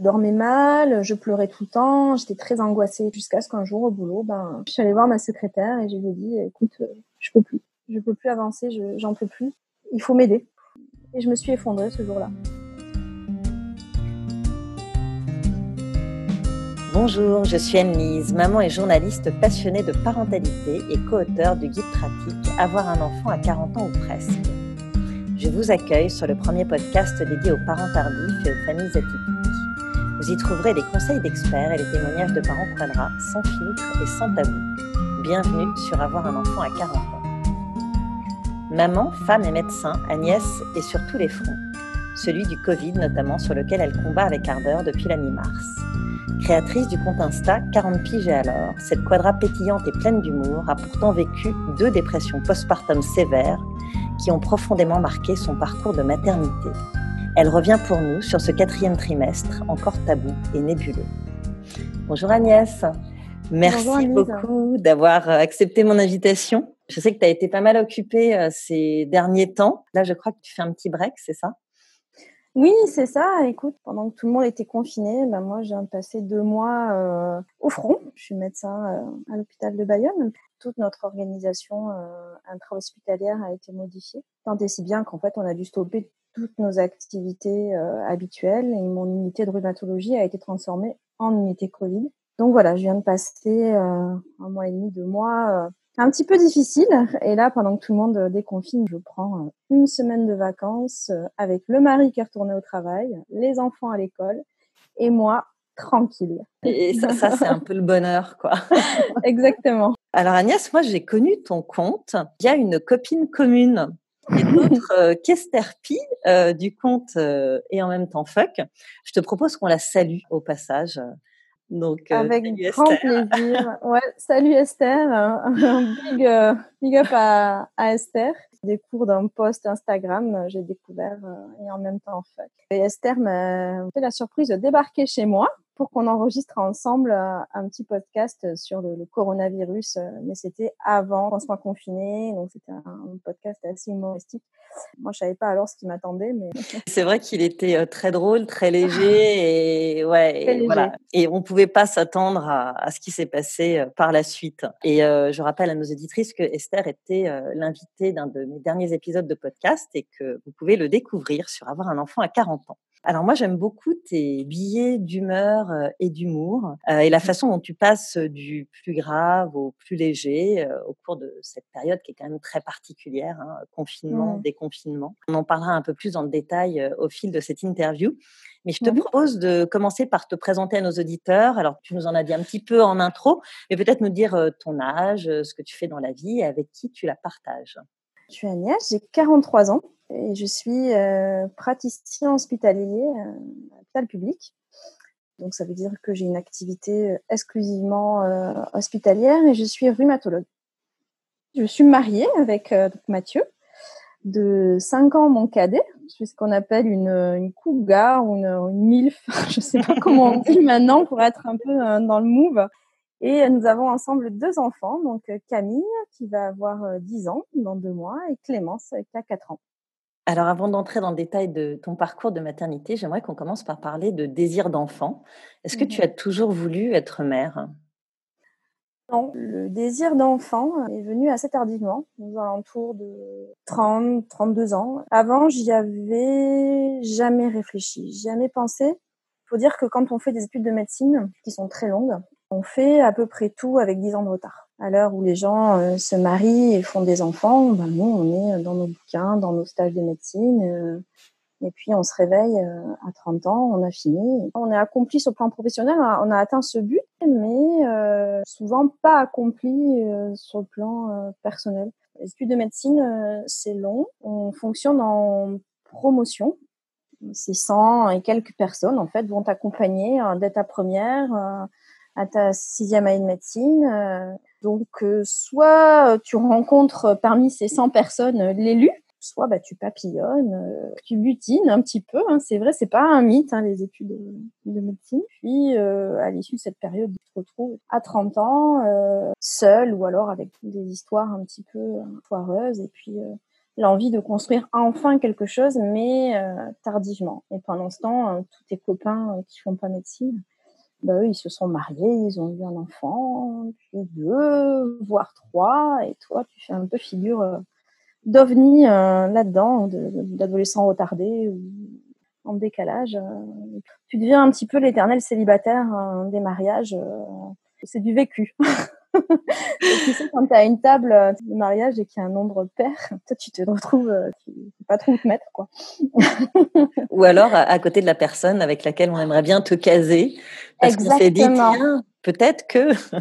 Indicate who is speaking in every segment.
Speaker 1: Je dormais mal, je pleurais tout le temps, j'étais très angoissée jusqu'à ce qu'un jour au boulot, ben, je suis allée voir ma secrétaire et je lui ai dit, écoute, euh, je peux plus, je peux plus avancer, j'en peux plus, il faut m'aider. Et je me suis effondrée ce jour-là.
Speaker 2: Bonjour, je suis Anne-Lise, maman et journaliste passionnée de parentalité et co-auteur du guide pratique Avoir un enfant à 40 ans ou presque. Je vous accueille sur le premier podcast dédié aux parents tardifs et aux familles atypiques. Vous y trouverez des conseils d'experts et les témoignages de parents quadras sans filtre et sans tabou. Bienvenue sur Avoir un enfant à 40 ans. Maman, femme et médecin, Agnès est sur tous les fronts. Celui du Covid notamment, sur lequel elle combat avec ardeur depuis la mi-mars. Créatrice du compte Insta 40 piges et alors, cette quadra pétillante et pleine d'humour a pourtant vécu deux dépressions postpartum sévères qui ont profondément marqué son parcours de maternité. Elle revient pour nous sur ce quatrième trimestre, encore tabou et nébuleux. Bonjour Agnès. Merci beaucoup d'avoir accepté mon invitation. Je sais que tu as été pas mal occupée euh, ces derniers temps. Là, je crois que tu fais un petit break, c'est ça?
Speaker 1: Oui, c'est ça. Écoute, pendant que tout le monde était confiné, ben moi, j'ai passé deux mois euh, au front. Je suis médecin euh, à l'hôpital de Bayonne. Toute notre organisation euh, intra-hospitalière a été modifiée. Tant et si bien qu'en fait, on a dû stopper toutes nos activités habituelles et mon unité de rhumatologie a été transformée en unité Covid. Donc voilà, je viens de passer un mois et demi, deux mois un petit peu difficile. Et là, pendant que tout le monde euh, déconfine, je prends euh, une semaine de vacances euh, avec le mari qui est retourné au travail, les enfants à l'école et moi tranquille.
Speaker 2: Et ça, ça c'est un peu le bonheur, quoi.
Speaker 1: Exactement.
Speaker 2: Alors Agnès, moi j'ai connu ton compte. Il y a une copine commune et d'autres euh, du compte et en même temps Fuck. Je te propose qu'on la salue au passage.
Speaker 1: Donc, euh, Avec grand plaisir. Ouais, salut Esther. big, euh, big up à, à Esther. Des cours d'un post Instagram, euh, j'ai découvert et en même temps fuck. Et Esther m'a fait la surprise de débarquer chez moi pour qu'on enregistre ensemble euh, un petit podcast sur le, coronavirus, euh, mais c'était avant qu'on soit confiné, donc c'était un podcast assez humoristique. Moi, je savais pas alors ce qui m'attendait, mais
Speaker 2: c'est vrai qu'il était euh, très drôle, très léger, et ouais, et, voilà. Et on pouvait pas s'attendre à, ce qui s'est passé par la suite. Et je rappelle à nos auditrices que Esther était l'invitée d'un de mes derniers épisodes de podcast et que vous pouvez le découvrir sur avoir un enfant à 40 ans. Alors moi j'aime beaucoup tes billets d'humeur euh, et d'humour euh, et la mmh. façon dont tu passes du plus grave au plus léger euh, au cours de cette période qui est quand même très particulière, hein, confinement, mmh. déconfinement. On en parlera un peu plus dans le détail au fil de cette interview. Mais je te mmh propose de commencer par te présenter à nos auditeurs. Alors, tu nous en as dit un petit peu en intro, mais peut-être nous dire ton âge, ce que tu fais dans la vie et avec qui tu la partages.
Speaker 1: Je suis Agnès, j'ai 43 ans et je suis euh, praticien hospitalier euh, à l'hôpital public. Donc ça veut dire que j'ai une activité euh, exclusivement euh, hospitalière et je suis rhumatologue. Je suis mariée avec Mathieu, de 5 ans mon cadet. Je suis ce qu'on appelle une, une cougar ou une, une milf, je sais pas comment on dit maintenant pour être un peu dans le move. Et nous avons ensemble deux enfants, donc Camille qui va avoir 10 ans dans deux mois et Clémence qui a 4 ans.
Speaker 2: Alors avant d'entrer dans le détail de ton parcours de maternité, j'aimerais qu'on commence par parler de désir d'enfant. Est-ce que tu mmh as toujours voulu être mère?
Speaker 1: Non, le désir d'enfant est venu assez tardivement, aux alentours de 30, 32 ans. Avant, j'y avais jamais réfléchi, jamais pensé. Il faut dire que quand on fait des études de médecine, qui sont très longues, on fait à peu près tout avec 10 ans de retard. À l'heure où les gens euh, se marient et font des enfants, ben nous, on est dans nos bouquins, dans nos stages de médecine. Euh, et puis, on se réveille euh, à 30 ans, on a fini. On est accompli sur le plan professionnel, on a atteint ce but, mais souvent pas accompli sur le plan personnel. Les études de médecine, c'est long. On fonctionne en promotion. C'est 100 et quelques personnes, en fait, vont t'accompagner dès ta première à ta sixième année de médecine. Euh, donc, euh, soit tu rencontres parmi ces 100 personnes euh, l'élu, soit bah, tu papillonnes, tu butines un petit peu. Hein, c'est vrai, c'est pas un mythe, hein, les études de, médecine. Puis, à l'issue de cette période, tu te retrouves à 30 ans, seul ou alors avec des histoires un petit peu foireuses. Et puis, l'envie de construire enfin quelque chose, mais tardivement. Et pendant ce temps, tous tes copains qui font pas médecine, bah, eux, ils se sont mariés, ils ont eu un enfant, puis deux, voire trois, et toi, tu fais un peu figure d'ovni là-dedans, d'adolescent retardé ou en décalage. tu deviens un petit peu l'éternel célibataire des mariages. c'est du vécu. tu sais, quand tu as une table de mariage et qu'il y a un nombre pair, toi, tu te retrouves, tu sais pas trop où te mettre, quoi.
Speaker 2: Ou alors, à côté de la personne avec laquelle on aimerait bien te caser, parce qu'on s'est dit, tiens, peut-être que...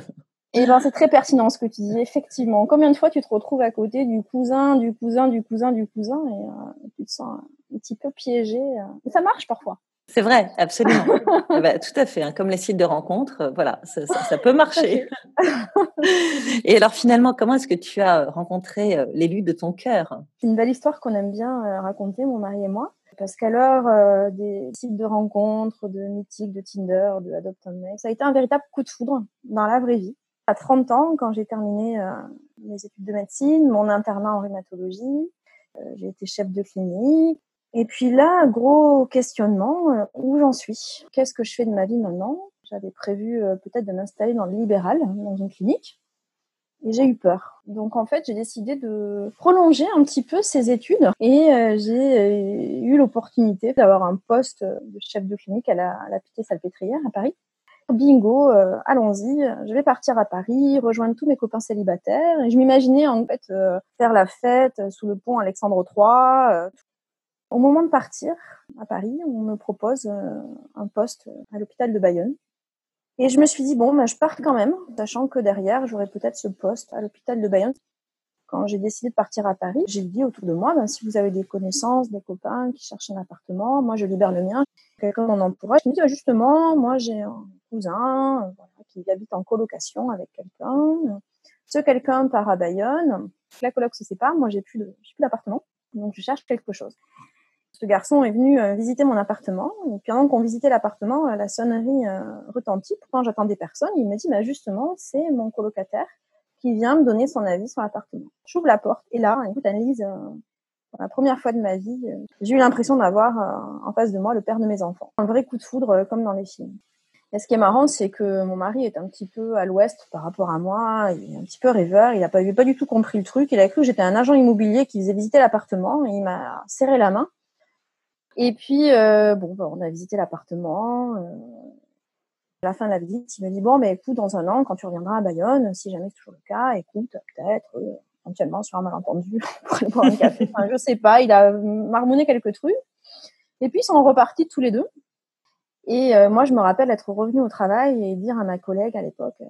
Speaker 1: Et ben c'est très pertinent ce que tu dis. Effectivement, combien de fois tu te retrouves à côté du cousin, du cousin, du cousin, du cousin, et euh, tu te sens un petit peu piégé. Euh. Ça marche parfois.
Speaker 2: C'est vrai, absolument. Eh ben, tout à fait. Hein. Comme les sites de rencontres, euh, voilà, ça, ça, peut marcher. et alors finalement, comment est-ce que tu as rencontré l'élu de ton cœur?
Speaker 1: C'est une belle histoire qu'on aime bien raconter, mon mari et moi. Parce qu'à l'heure des sites de rencontres, de Mythique, de Tinder, de Adopt ça a été un véritable coup de foudre dans la vraie vie à 30 ans, quand j'ai terminé euh, mes études de médecine, mon internat en rhumatologie, euh, j'ai été chef de clinique. Et puis là, gros questionnement, euh, où j'en suis? Qu'est-ce que je fais de ma vie maintenant? J'avais prévu peut-être de m'installer dans le libéral, dans une clinique. Et j'ai eu peur. Donc en fait, j'ai décidé de prolonger un petit peu ces études et j'ai eu l'opportunité d'avoir un poste de chef de clinique à la, à la Pitié-Salpêtrière à Paris bingo, euh, allons-y, je vais partir à Paris, rejoindre tous mes copains célibataires. Et je m'imaginais en fait euh, faire la fête sous le pont Alexandre III. Euh. Au moment de partir à Paris, on me propose un poste à l'hôpital de Bayonne. Et je me suis dit, bon, ben, je pars quand même, sachant que derrière, j'aurai peut-être ce poste à l'hôpital de Bayonne. Quand j'ai décidé de partir à Paris, j'ai dit autour de moi, ben, si vous avez des connaissances, des copains qui cherchent un appartement, moi je libère le mien. Quelqu'un dans mon entourage me dit, justement, moi j'ai un cousin euh, qui habite en colocation avec quelqu'un. Ce quelqu'un part à Bayonne. La coloc se sépare. Moi, j'ai plus d'appartement. Donc, je cherche quelque chose. Ce garçon est venu euh, visiter mon appartement. Et puis, pendant qu'on visitait l'appartement, euh, la sonnerie retentit. Pourtant, j'attendais personne. Il me dit, bah, justement, c'est mon colocataire qui vient me donner son avis sur l'appartement. J'ouvre la porte et là, écoute Annelise, euh, pour la première fois de ma vie, euh, j'ai eu l'impression d'avoir euh, en face de moi le père de mes enfants. Un vrai coup de foudre comme dans les films. Et ce qui est marrant, c'est que mon mari est un petit peu à l'ouest par rapport à moi. Il est un petit peu rêveur. Il n'a pas, pas du tout compris le truc. Il a cru que j'étais un agent immobilier qui faisait visiter l'appartement. Il m'a serré la main. Et puis, bon, bah, on a visité l'appartement. À la fin de la visite, il me dit bon, mais écoute, dans un an, quand tu reviendras à Bayonne, si jamais c'est toujours le cas, écoute, peut-être, euh, éventuellement sur un malentendu, pour boire un café. Enfin, je sais pas. Il a marmonné quelques trucs. Et puis ils sont repartis tous les deux. Et euh, moi, je me rappelle être revenue au travail et dire à ma collègue à l'époque euh,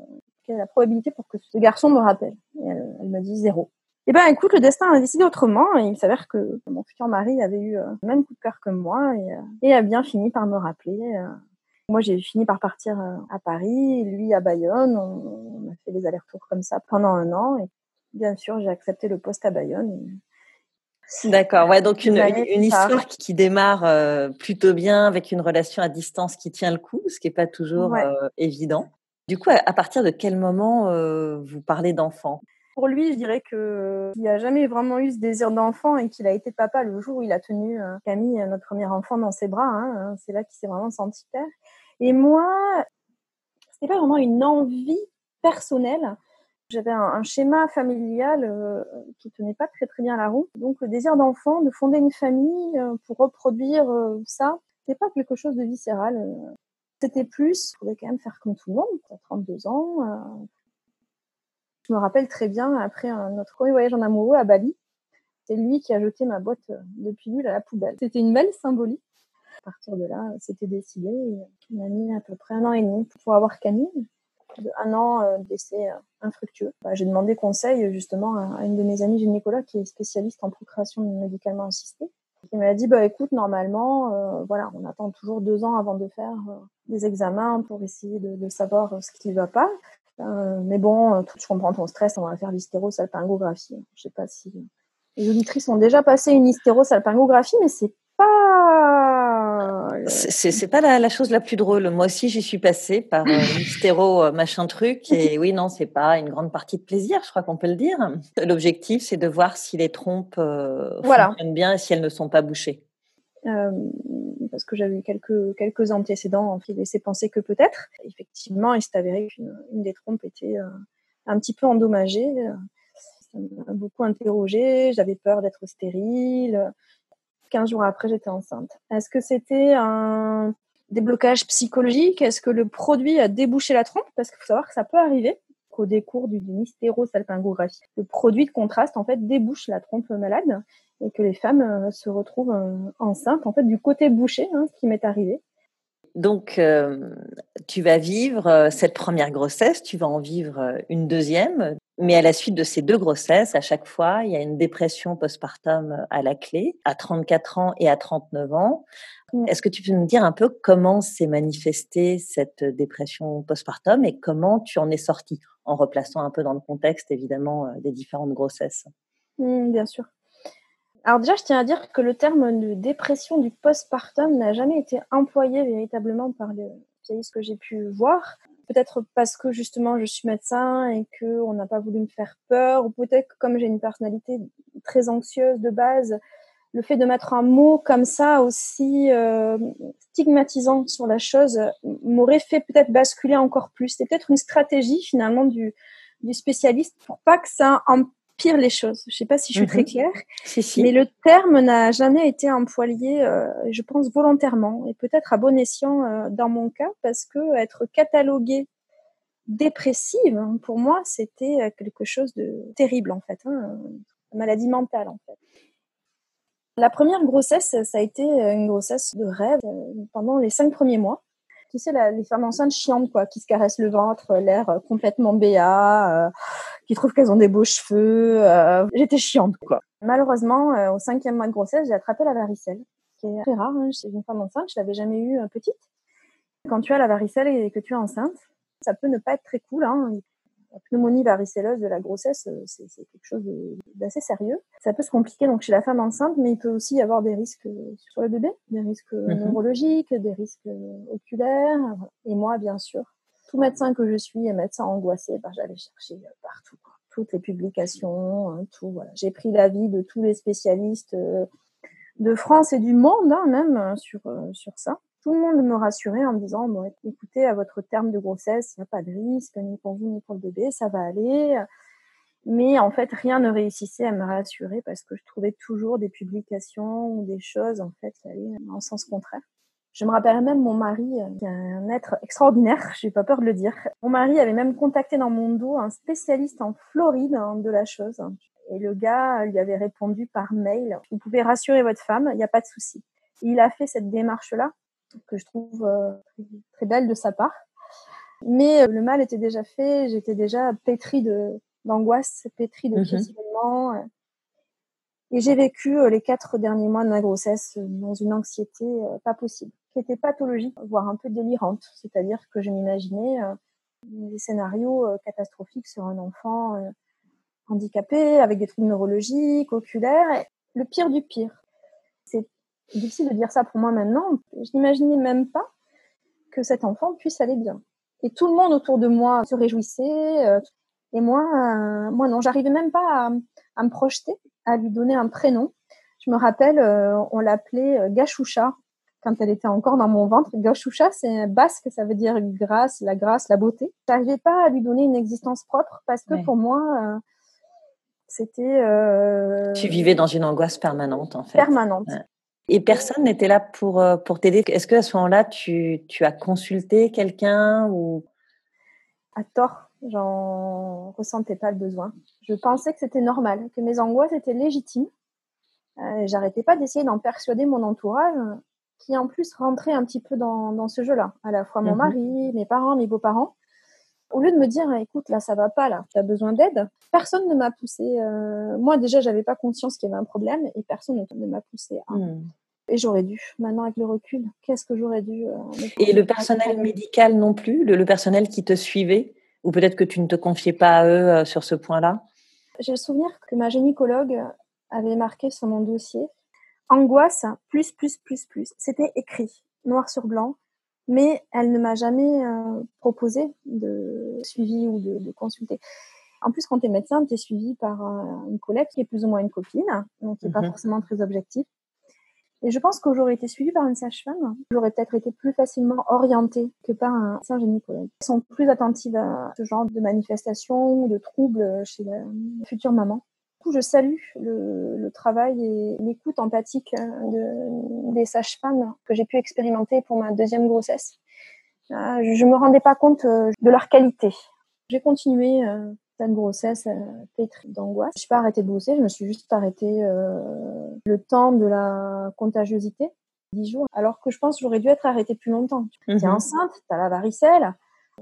Speaker 1: quelle est la probabilité pour que ce garçon me rappelle? Et elle, me dit zéro. Eh ben, écoute, le destin a décidé autrement et il s'avère que mon futur mari avait eu le même coup de cœur que moi et, et a bien fini par me rappeler moi, j'ai fini par partir euh, à Paris, lui à Bayonne. On, a fait des allers-retours comme ça pendant un an. Et bien sûr, j'ai accepté le poste à Bayonne.
Speaker 2: D'accord, ouais, donc une, une, histoire qui, démarre euh, plutôt bien avec une relation à distance qui tient le coup, ce qui n'est pas toujours euh, évident. Du coup, à, partir de quel moment vous parlez d'enfant?
Speaker 1: Pour lui, je dirais qu'il n'a jamais vraiment eu ce désir d'enfant et qu'il a été papa le jour où il a tenu Camille, notre premier enfant, dans ses bras. Hein. C'est là qu'il s'est vraiment senti père. Et moi, c'était pas vraiment une envie personnelle. J'avais un, schéma familial euh, qui tenait pas très très bien la route. Donc le désir d'enfant, de fonder une famille euh, pour reproduire euh, ça, c'était pas quelque chose de viscéral. C'était plus, je pouvais quand même faire comme tout le monde, 32 ans. Je me rappelle très bien, après notre premier voyage en amoureux à Bali, c'est lui qui a jeté ma boîte de pilules à la poubelle. C'était une belle symbolique. À partir de là, c'était décidé. On a mis à peu près un an et demi pour avoir Camille. De un an euh, d'essai euh, infructueux. Bah, j'ai demandé conseil justement à une de mes amies gynécologues qui est spécialiste en procréation médicalement assistée. qui m'a dit bah écoute normalement euh, voilà on attend toujours deux ans avant de faire des examens pour essayer de, savoir ce qui ne va pas mais bon je comprends ton stress on va faire l'hystérosalpingographie je sais pas si les auditrices ont déjà passé une hystérosalpingographie mais c'est pas
Speaker 2: C'est pas la, chose la plus drôle. Moi aussi, j'y suis passée par euh, machin truc. Et oui, non, c'est pas une grande partie de plaisir, je crois qu'on peut le dire. L'objectif, c'est de voir si les trompes fonctionnent bien et si elles ne sont pas bouchées.
Speaker 1: Parce que j'avais quelques, quelques antécédents qui laissaient penser que peut-être. Effectivement, il s'est avéré qu'une des trompes était un petit peu endommagée ça m'a beaucoup interrogée. J'avais peur d'être stérile. 15 jours après, j'étais enceinte. Est-ce que c'était un déblocage psychologique? Est-ce que le produit a débouché la trompe? Parce qu'il faut savoir que ça peut arriver qu'au décours d'une hystérosalpingographie, le produit de contraste en fait débouche la trompe malade et que les femmes euh, se retrouvent euh, enceintes en fait du côté bouché, hein, ce qui m'est arrivé.
Speaker 2: Donc, euh, tu vas vivre cette première grossesse, tu vas en vivre une deuxième. Mais à la suite de ces deux grossesses, à chaque fois, il y a une dépression postpartum à la clé, à 34 ans et à 39 ans. Mmh. Est-ce que tu peux me dire un peu comment s'est manifestée cette dépression postpartum et comment tu en es sortie, en replaçant un peu dans le contexte, évidemment, des différentes grossesses?
Speaker 1: Mmh, Bien sûr. Alors déjà, je tiens à dire que le terme de dépression du postpartum n'a jamais été employé véritablement par les spécialistes que j'ai pu voir peut-être parce que justement je suis médecin et que on n'a pas voulu me faire peur, ou peut-être comme j'ai une personnalité très anxieuse de base, le fait de mettre un mot comme ça aussi euh, stigmatisant sur la chose m'aurait fait peut-être basculer encore plus. C'est peut-être une stratégie finalement du, du spécialiste pour pas que ça pire les choses. Je sais pas si je suis très mhm. claire, mais le terme n'a jamais été employé, euh, je pense volontairement et peut-être à bon escient euh, dans mon cas parce que être cataloguée dépressive hein, pour moi c'était euh, quelque chose de terrible en fait, hein, maladie mentale en fait. La première grossesse, ça a été une grossesse de rêve pendant les cinq premiers mois tu sais, les femmes enceintes chiantes, quoi, qui se caressent le ventre, l'air euh, complètement béat, euh, qui trouvent qu'elles ont des beaux cheveux. Euh, j'étais chiante, quoi. Malheureusement, au cinquième mois de grossesse, j'ai attrapé la varicelle, qui est très rare hein, chez une femme enceinte. Je l'avais jamais eu petite. Quand tu as la varicelle et que tu es enceinte, ça peut ne pas être très cool. Hein la pneumonie varicelleuse de la grossesse, euh, c'est quelque chose d'assez sérieux. Ça peut se compliquer donc chez la femme enceinte, mais il peut aussi y avoir des risques euh, sur le bébé, des risques euh, mhm. neurologiques, des risques oculaires. Et moi, bien sûr, tout médecin que je suis et médecin angoissé, bah, j'allais chercher partout, toutes les publications, hein, tout. Voilà. J'ai pris l'avis de tous les spécialistes de France et du monde, hein, même sur sur ça tout le monde me rassurait en me disant bon, écoutez, à votre terme de grossesse, il n'y a pas de risque, ni pour vous ni pour le bébé, ça va aller. Mais en fait, rien ne réussissait à me rassurer parce que je trouvais toujours des publications ou des choses en fait qui allaient en sens contraire. Je me rappelle même mon mari, qui est un être extraordinaire, j'ai pas peur de le dire. Mon mari avait même contacté dans mon dos un spécialiste en Floride de la chose. Et le gars lui avait répondu par mail, vous pouvez rassurer votre femme, il n'y a pas de souci. Il a fait cette démarche-là que je trouve euh, très belle de sa part. Mais euh, le mal était déjà fait, j'étais déjà pétrie de d'angoisse, pétrie de mhm. questionnement. Euh. Et j'ai vécu les quatre derniers mois de ma grossesse dans une anxiété pas possible, qui était pathologique, voire un peu délirante. C'est-à-dire que je m'imaginais des scénarios catastrophiques sur un enfant handicapé, avec des troubles neurologiques, oculaires. Le pire du pire. C'est difficile de dire ça pour moi maintenant. Je n'imaginais même pas que cet enfant puisse aller bien. Et tout le monde autour de moi se réjouissait. Euh, et moi, euh, moi non, j'arrivais même pas à, me projeter, à lui donner un prénom. Je me rappelle, euh, on l'appelait Gachoucha quand elle était encore dans mon ventre. Gachoucha, c'est basque, ça veut dire grâce, la grâce, la beauté. J'arrivais pas à lui donner une existence propre parce que pour moi, c'était.
Speaker 2: Tu vivais dans une angoisse permanente, en fait.
Speaker 1: Permanente.
Speaker 2: Et personne n'était là pour, euh, pour t'aider. Est-ce que à ce moment-là, tu, tu as consulté quelqu'un ou?
Speaker 1: À tort, j'en ressentais pas le besoin. Je pensais que c'était normal, que mes angoisses étaient légitimes. Euh, J'arrêtais pas d'essayer d'en persuader mon entourage, qui en plus rentrait un petit peu dans, dans ce jeu-là. À la fois mon mmh mari, mes parents, mes beaux-parents. Au lieu de me dire, écoute, là, ça va pas, là, tu as besoin d'aide, personne ne m'a poussé. Euh, moi, déjà, j'avais pas conscience qu'il y avait un problème et personne ne m'a poussé à, mmh. Et j'aurais dû. Maintenant, avec le recul, qu'est-ce que j'aurais dû. Euh,
Speaker 2: et le personnel médical non plus le, personnel qui te suivait Ou peut-être que tu ne te confiais pas à eux euh, sur ce point-là?
Speaker 1: J'ai le souvenir que ma gynécologue avait marqué sur mon dossier angoisse plus, plus, plus, plus. C'était écrit. noir sur blanc, mais elle ne m'a jamais euh, proposé de suivi ou de, de consulter. En plus, quand tu es médecin, tu es suivi par une collègue qui est plus ou moins une copine, donc qui n'est pas mhm. forcément très objective. Et je pense que j'aurais été suivie par une sage-femme, j'aurais peut-être été plus facilement orientée que par un médecin gynécologue. Ils sont plus attentives à ce genre de manifestations, de troubles chez la future maman. Du coup, je salue le, le travail et l'écoute empathique de, des sages-femmes que j'ai pu expérimenter pour ma deuxième grossesse. Euh, je me rendais pas compte euh, de leur qualité. J'ai continué euh, cette grossesse pétrie d'angoisse. Je suis pas arrêtée de bosser, je me suis juste arrêtée euh, le temps de la contagiosité, 10 jours, alors que je pense que j'aurais dû être arrêtée plus longtemps. Tu es mhm. enceinte, tu as la varicelle,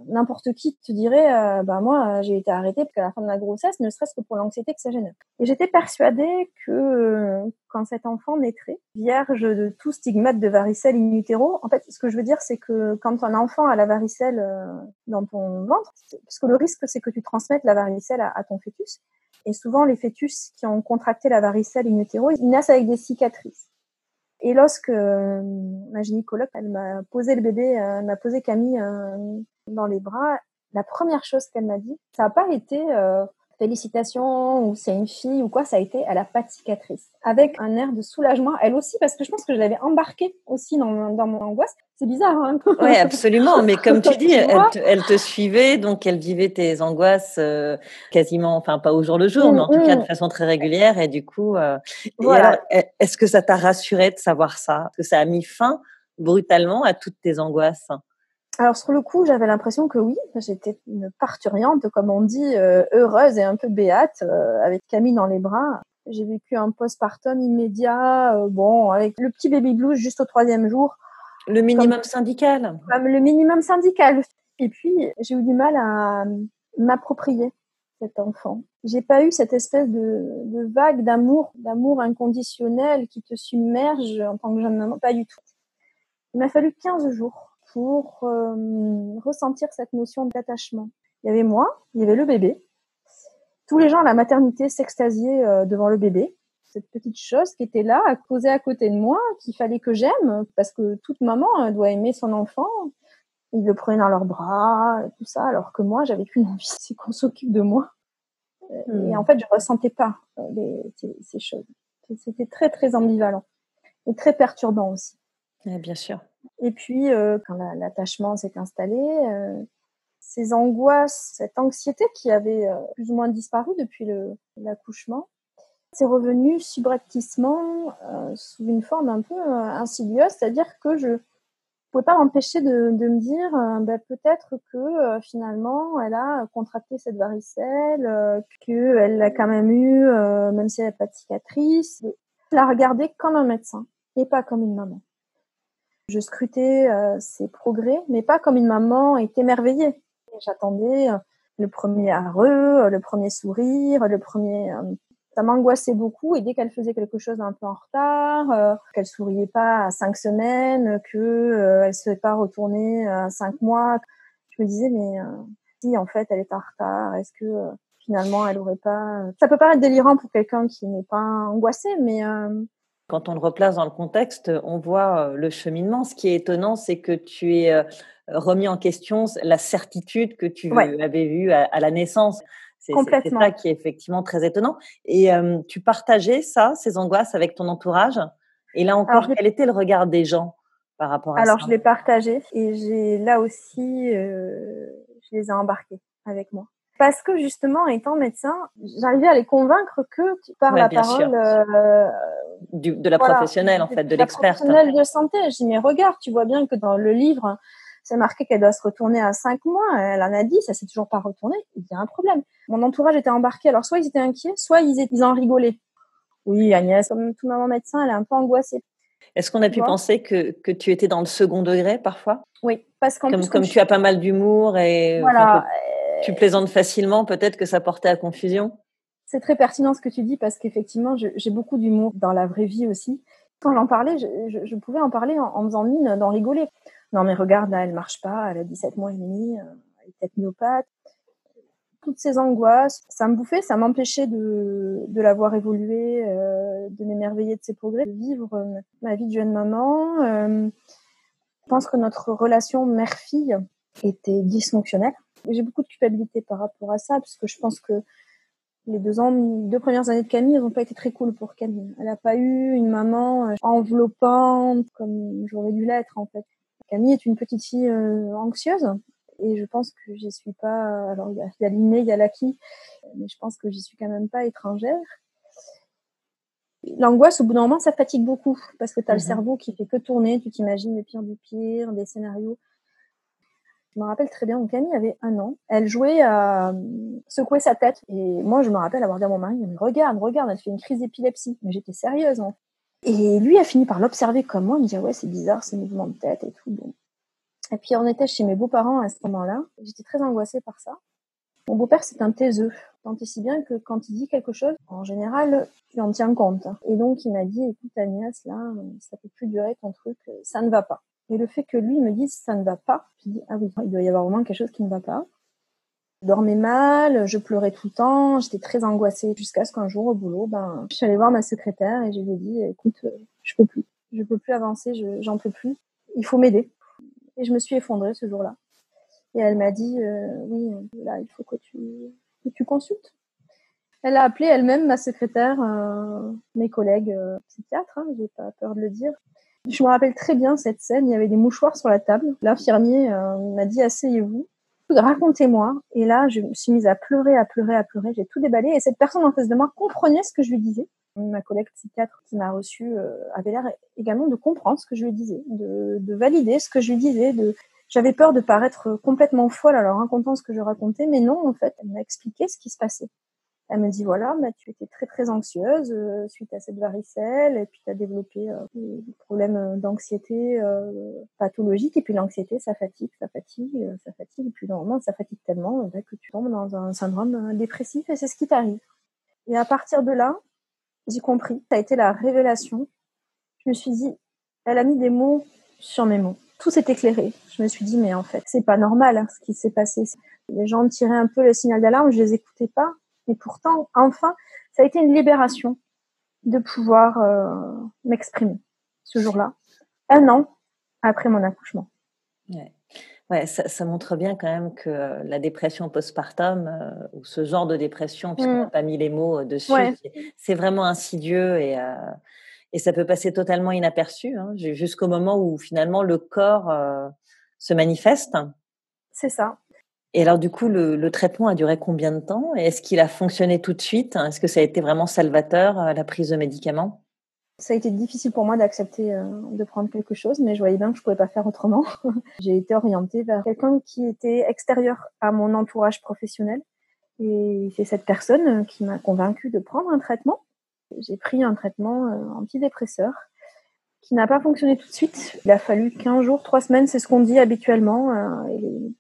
Speaker 1: n'importe qui te dirait, euh, bah moi, j'ai été arrêtée parce qu'à la fin de la grossesse, ne serait-ce que pour l'anxiété que ça génère. Et j'étais persuadée que euh, quand cet enfant naîtrait, vierge de tout stigmate de varicelle in utero, en fait, ce que je veux dire, c'est que quand un enfant a la varicelle euh, dans ton ventre, parce que le risque, c'est que tu transmettes la varicelle à, ton fœtus. Et souvent, les fœtus qui ont contracté la varicelle in utero, ils naissent avec des cicatrices. Et lorsque ma gynécologue, elle m'a posé le bébé, elle m'a posé Camille dans les bras, la première chose qu'elle m'a dit, ça n'a pas été euh, félicitations ou c'est une fille ou quoi, ça a été à la pas cicatrice. Avec un air de soulagement, elle aussi, parce que je pense que je l'avais embarquée aussi dans, dans mon angoisse. C'est bizarre, hein
Speaker 2: Oui, absolument. Mais comme tu dis, elle te, suivait, donc elle vivait tes angoisses euh, quasiment, enfin pas au jour le jour, mais en tout cas de mm, mm. façon très régulière. Et du coup, euh, voilà. est-ce que ça t'a rassuré de savoir ça? Est-ce que ça a mis fin brutalement à toutes tes angoisses
Speaker 1: alors sur le coup, j'avais l'impression que oui, j'étais une parturiante, comme on dit, euh, heureuse et un peu béate, euh, avec Camille dans les bras. J'ai vécu un postpartum immédiat, euh, bon, avec le petit baby blues juste au troisième jour.
Speaker 2: Le minimum syndical.
Speaker 1: Comme le minimum syndical. Et puis, j'ai eu du mal à m'approprier cet enfant. J'ai pas eu cette espèce de, de vague d'amour, d'amour inconditionnel qui te submerge en tant que jeune maman, pas du tout. Il m'a fallu 15 jours pour euh, ressentir cette notion d'attachement. Il y avait moi, il y avait le bébé. Tous les gens à la maternité s'extasiaient euh, devant le bébé. Cette petite chose qui était là, à causer à côté de moi, qu'il fallait que j'aime, parce que toute maman doit aimer son enfant. Ils le prenaient dans leurs bras, tout ça, alors que moi, j'avais qu'une envie, c'est qu'on s'occupe de moi. Et hmm. en fait, je ressentais pas euh, ces, choses. C'était très, très ambivalent et très perturbant aussi.
Speaker 2: Bien sûr.
Speaker 1: Et puis, euh, quand l'attachement s'est installé, euh, ces angoisses, cette anxiété qui avait euh, plus ou moins disparu depuis l'accouchement, c'est revenu subrepticement sous une forme un peu insidieuse, c'est-à-dire que je ne pouvais pas m'empêcher de, de, me dire ben, peut-être que finalement elle a contracté cette varicelle, qu'elle l'a quand même eu, même si elle n'a pas de cicatrice. La regarder comme un médecin et pas comme une maman. Je scrutais euh, ses progrès, mais pas comme une maman est émerveillée. J'attendais euh, le premier arreux, euh, le premier sourire, le premier. ça m'angoissait beaucoup et dès qu'elle faisait quelque chose un peu en retard, qu'elle souriait pas à cinq semaines, que elle se pas retournée à cinq mois, je me disais mais si en fait elle est en retard, est-ce que finalement elle aurait pas Ça peut paraître délirant pour quelqu'un qui n'est pas angoissé, mais
Speaker 2: quand on le replace dans le contexte, on voit le cheminement. Ce qui est étonnant, c'est que tu es remis en question la certitude que tu avais vue à, la naissance. C'est ça qui est effectivement très étonnant. Et tu partageais ça, ces angoisses avec ton entourage? Et là encore, quel était le regard des gens par rapport à
Speaker 1: ça?
Speaker 2: Alors,
Speaker 1: je l'ai partagé et j'ai là aussi, je les ai embarqués avec moi parce que justement, étant médecin, j'arrivais à les convaincre que par la parole
Speaker 2: euh, de la professionnelle, en fait, de, l'experte.
Speaker 1: professionnelle de santé. Je dis, mais regarde, tu vois bien que dans le livre, c'est marqué qu'elle doit se retourner à cinq mois. Elle en a dit, ça s'est toujours pas retourné. Il y a un problème. Mon entourage était embarqué. Alors, soit ils étaient inquiets, soit ils, ils en rigolaient. Oui, Agnès, comme tout maman médecin, elle est un peu angoissée.
Speaker 2: Est-ce qu'on a pu penser que, que, tu étais dans le second degré parfois?
Speaker 1: Oui, parce qu'en
Speaker 2: comme, comme, tu as pas mal d'humour et
Speaker 1: voilà,
Speaker 2: tu plaisantes facilement, peut-être que ça portait à confusion
Speaker 1: C'est très pertinent ce que tu dis parce qu'effectivement, j'ai beaucoup d'humour dans la vraie vie aussi. Quand j'en parlais, je, pouvais en parler en, faisant mine d'en rigoler. Non mais regarde, là, elle marche pas, elle a 17 mois et demi, euh, elle est peut-être. Toutes ces angoisses, ça me bouffait, ça m'empêchait de, de la voir évoluer, euh, de m'émerveiller de ses progrès, de vivre euh, ma vie de jeune maman. Je pense que notre relation mère-fille était dysfonctionnelle. J'ai beaucoup de culpabilité par rapport à ça, parce que je pense que les deux ans, deux premières années de Camille, elles n'ont pas été très cool pour Camille. Elle n'a pas eu une maman euh, enveloppante comme j'aurais dû l'être en fait. Camille est une petite fille euh, anxieuse et je pense que j'y suis pas. Alors il y a, l'inné, il y a l'acquis, mais je pense que j'y suis quand même pas étrangère. L'angoisse, au bout d'un moment, ça fatigue beaucoup parce que tu as le mhm. cerveau qui fait que tourner, tu t'imagines le pire du pire, des scénarios. Je me rappelle très bien, Camille avait un an. Elle jouait à euh, secouer sa tête. Et moi, je me rappelle avoir dit à mon mari, regarde, regarde, elle fait une crise d'épilepsie. Mais j'étais sérieuse. Hein. Et lui a fini par l'observer comme moi. Il me dit, ouais, c'est bizarre, ces mouvements de tête et tout. Et puis, on était chez mes beaux-parents à ce moment-là. J'étais très angoissée par ça. Mon beau-père, c'est un taiseux. Tant et si bien que quand il dit quelque chose, en général, tu en tiens compte. Et donc, il m'a dit, écoute, Agnès, là, ça peut plus durer ton truc, ça ne va pas. Et le fait que lui me dise ça ne va pas, je dis ah oui, il doit y avoir vraiment quelque chose qui ne va pas. Je dormais mal, je pleurais tout le temps, j'étais très angoissée jusqu'à ce qu'un jour au boulot, ben, je suis allée voir ma secrétaire et je lui ai dit écoute, je peux plus, je peux plus avancer, j'en peux plus, il faut m'aider. Et je me suis effondrée ce jour-là. Et elle m'a dit euh, oui, là il faut que tu, que tu consultes. Elle a appelé elle-même ma secrétaire, euh, mes collègues euh, psychiatres, hein, j'ai pas peur de le dire, je me rappelle très bien cette scène. Il y avait des mouchoirs sur la table. L'infirmier euh, m'a dit asseyez-vous, racontez-moi. Et là, je me suis mise à pleurer, à pleurer, à pleurer. J'ai tout déballé. Et cette personne en face de moi comprenait ce que je lui disais. Ma collègue psychiatre qui m'a reçue euh, avait l'air également de comprendre ce que je lui disais, de, de valider ce que je lui disais. J'avais peur de paraître complètement folle alors racontant ce que je racontais, mais non, en fait, elle m'a expliqué ce qui se passait. Elle me dit voilà, bah, tu étais très très anxieuse euh, suite à cette varicelle et puis tu as développé euh, des problèmes euh, d'anxiété pathologique et puis l'anxiété ça fatigue, ça fatigue, ça fatigue et puis normalement ça fatigue tellement bah, que tu tombes dans un syndrome dépressif et c'est ce qui t'arrive. Et à partir de là, j'ai compris, ça a été la révélation. Je me suis dit, elle a mis des mots sur mes mots. Tout s'est éclairé. Je me suis dit, mais en fait, c'est pas normal hein, ce qui s'est passé. Les gens tiraient un peu le signal d'alarme, je les écoutais pas. Et pourtant, enfin, ça a été une libération de pouvoir euh, m'exprimer ce jour-là, un an après mon accouchement.
Speaker 2: Ouais. Ouais, ça, ça, montre bien quand même que la dépression postpartum euh, ou ce genre de dépression, puisqu'on n'a mm. pas mis les mots euh, dessus, c'est vraiment insidieux et, euh, et ça peut passer totalement inaperçu hein, jusqu'au moment où finalement le corps se manifeste.
Speaker 1: C'est ça.
Speaker 2: Et alors, du coup, le, traitement a duré combien de temps? Est-ce qu'il a fonctionné tout de suite? Est-ce que ça a été vraiment salvateur, euh, la prise de médicaments?
Speaker 1: Ça a été difficile pour moi d'accepter euh, de prendre quelque chose, mais je voyais bien que je pouvais pas faire autrement. J'ai été orientée vers quelqu'un qui était extérieur à mon entourage professionnel. Et c'est cette personne qui m'a convaincue de prendre un traitement. J'ai pris un traitement euh, antidépresseur qui n'a pas fonctionné tout de suite. Il a fallu 15 jours, 3 semaines, c'est ce qu'on dit habituellement. Et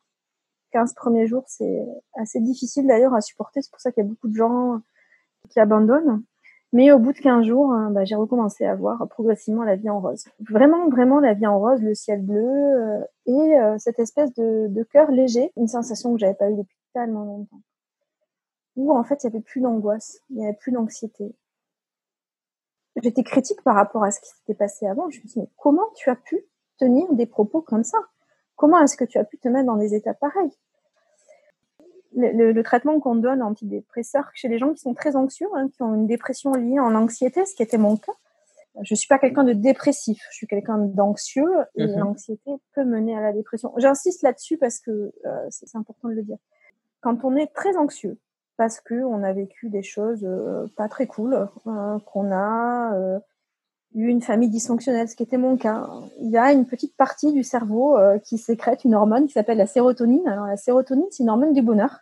Speaker 1: 15 premiers jours, c'est assez difficile d'ailleurs à supporter. C'est pour ça qu'il y a beaucoup de gens qui abandonnent. Mais au bout de 15 jours, hein, bah, j'ai recommencé à voir progressivement la vie en rose. Vraiment, vraiment la vie en rose, le ciel bleu euh, et euh, cette espèce de, cœur léger, une sensation que j'avais pas eue depuis tellement longtemps. Où en fait, il y avait plus d'angoisse, il y avait plus d'anxiété. J'étais critique par rapport à ce qui s'était passé avant. Je me suis dit, mais comment tu as pu tenir des propos comme ça? Comment est-ce que tu as pu te mettre dans des états pareils? Le, traitement qu'on donne antidépresseur chez les gens qui sont très anxieux, hein, qui ont une dépression liée en anxiété, ce qui était mon cas. Je suis pas quelqu'un de dépressif, je suis quelqu'un d'anxieux et mhm. l'anxiété peut mener à la dépression. J'insiste là-dessus parce que euh, c'est important de le dire. Quand on est très anxieux, parce que on a vécu des choses euh, pas très cool, euh, qu'on a une famille dysfonctionnelle, ce qui était mon cas. Il y a une petite partie du cerveau euh, qui sécrète une hormone qui s'appelle la sérotonine. Alors la sérotonine, c'est une hormone du bonheur.